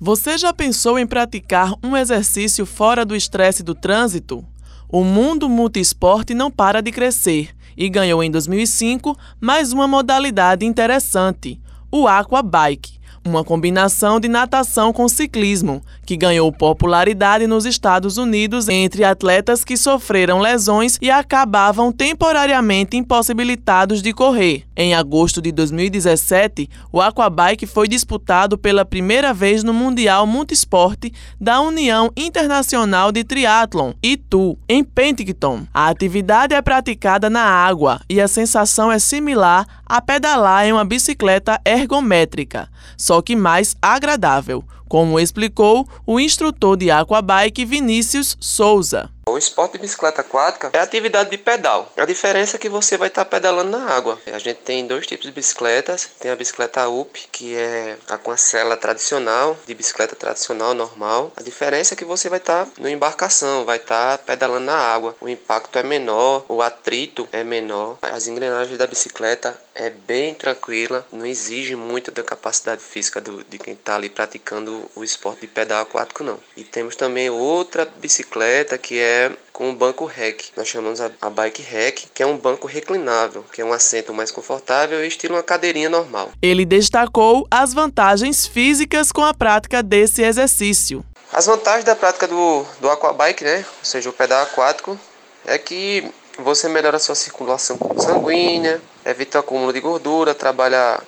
Você já pensou em praticar um exercício fora do estresse do trânsito? O mundo multiesporte não para de crescer e ganhou em 2005 mais uma modalidade interessante, o aquabike uma combinação de natação com ciclismo, que ganhou popularidade nos Estados Unidos entre atletas que sofreram lesões e acabavam temporariamente impossibilitados de correr. Em agosto de 2017, o aquabike foi disputado pela primeira vez no Mundial Multisporte da União Internacional de Triatlon, ITU, em Penticton. A atividade é praticada na água e a sensação é similar a pedalar em uma bicicleta ergométrica, só que mais agradável, como explicou o instrutor de aquabike Vinícius Souza. Esporte de bicicleta aquática é atividade de pedal. A diferença é que você vai estar pedalando na água. A gente tem dois tipos de bicicletas. Tem a bicicleta UP, que é a com a cela tradicional, de bicicleta tradicional normal. A diferença é que você vai estar no embarcação, vai estar pedalando na água. O impacto é menor, o atrito é menor. As engrenagens da bicicleta é bem tranquila, não exige muito da capacidade física do, de quem está ali praticando o esporte de pedal aquático não. E temos também outra bicicleta que é com o banco REC. Nós chamamos a, a bike REC, que é um banco reclinável, que é um assento mais confortável e estilo uma cadeirinha normal. Ele destacou as vantagens físicas com a prática desse exercício. As vantagens da prática do, do aquabike, né, ou seja, o pedal aquático, é que você melhora a sua circulação sanguínea, evita o acúmulo de gordura, trabalha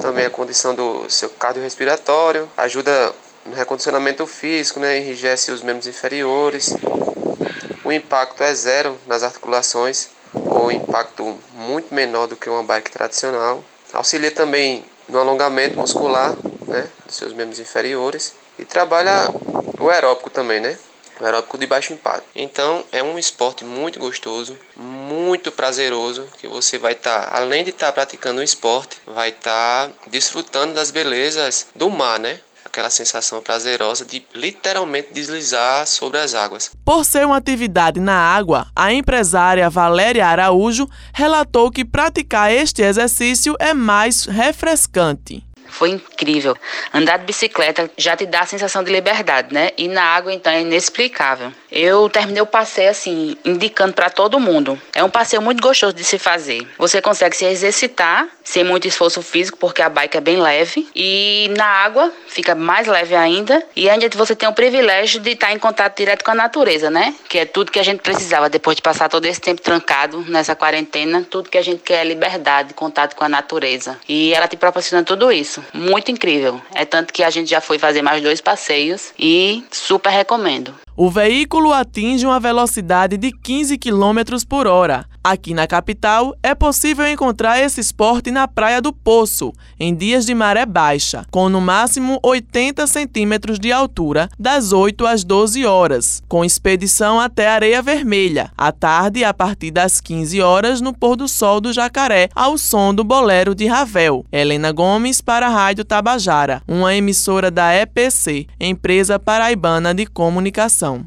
também a condição do seu cardiorrespiratório, ajuda no recondicionamento físico, né, enrijece os membros inferiores, o impacto é zero nas articulações, ou impacto muito menor do que uma bike tradicional. Auxilia também no alongamento muscular né, dos seus membros inferiores e trabalha o aeróbico também, né? O aeróbico de baixo impacto. Então é um esporte muito gostoso, muito prazeroso, que você vai estar, tá, além de estar tá praticando um esporte, vai estar tá desfrutando das belezas do mar, né? Aquela sensação prazerosa de literalmente deslizar sobre as águas. Por ser uma atividade na água, a empresária Valéria Araújo relatou que praticar este exercício é mais refrescante. Foi incrível. Andar de bicicleta já te dá a sensação de liberdade, né? E na água, então, é inexplicável. Eu terminei o passeio assim, indicando para todo mundo. É um passeio muito gostoso de se fazer. Você consegue se exercitar sem muito esforço físico, porque a bike é bem leve. E na água fica mais leve ainda. E ainda você tem o privilégio de estar em contato direto com a natureza, né? Que é tudo que a gente precisava depois de passar todo esse tempo trancado nessa quarentena. Tudo que a gente quer é liberdade, contato com a natureza. E ela te proporciona tudo isso muito incrível. É tanto que a gente já foi fazer mais dois passeios e super recomendo. O veículo atinge uma velocidade de 15 km por hora. Aqui na capital, é possível encontrar esse esporte na Praia do Poço, em dias de maré baixa, com no máximo 80 centímetros de altura, das 8 às 12 horas, com expedição até Areia Vermelha, à tarde a partir das 15 horas no pôr do sol do Jacaré, ao som do bolero de Ravel. Helena Gomes para a Rádio Tabajara, uma emissora da EPC, Empresa Paraibana de Comunicação ação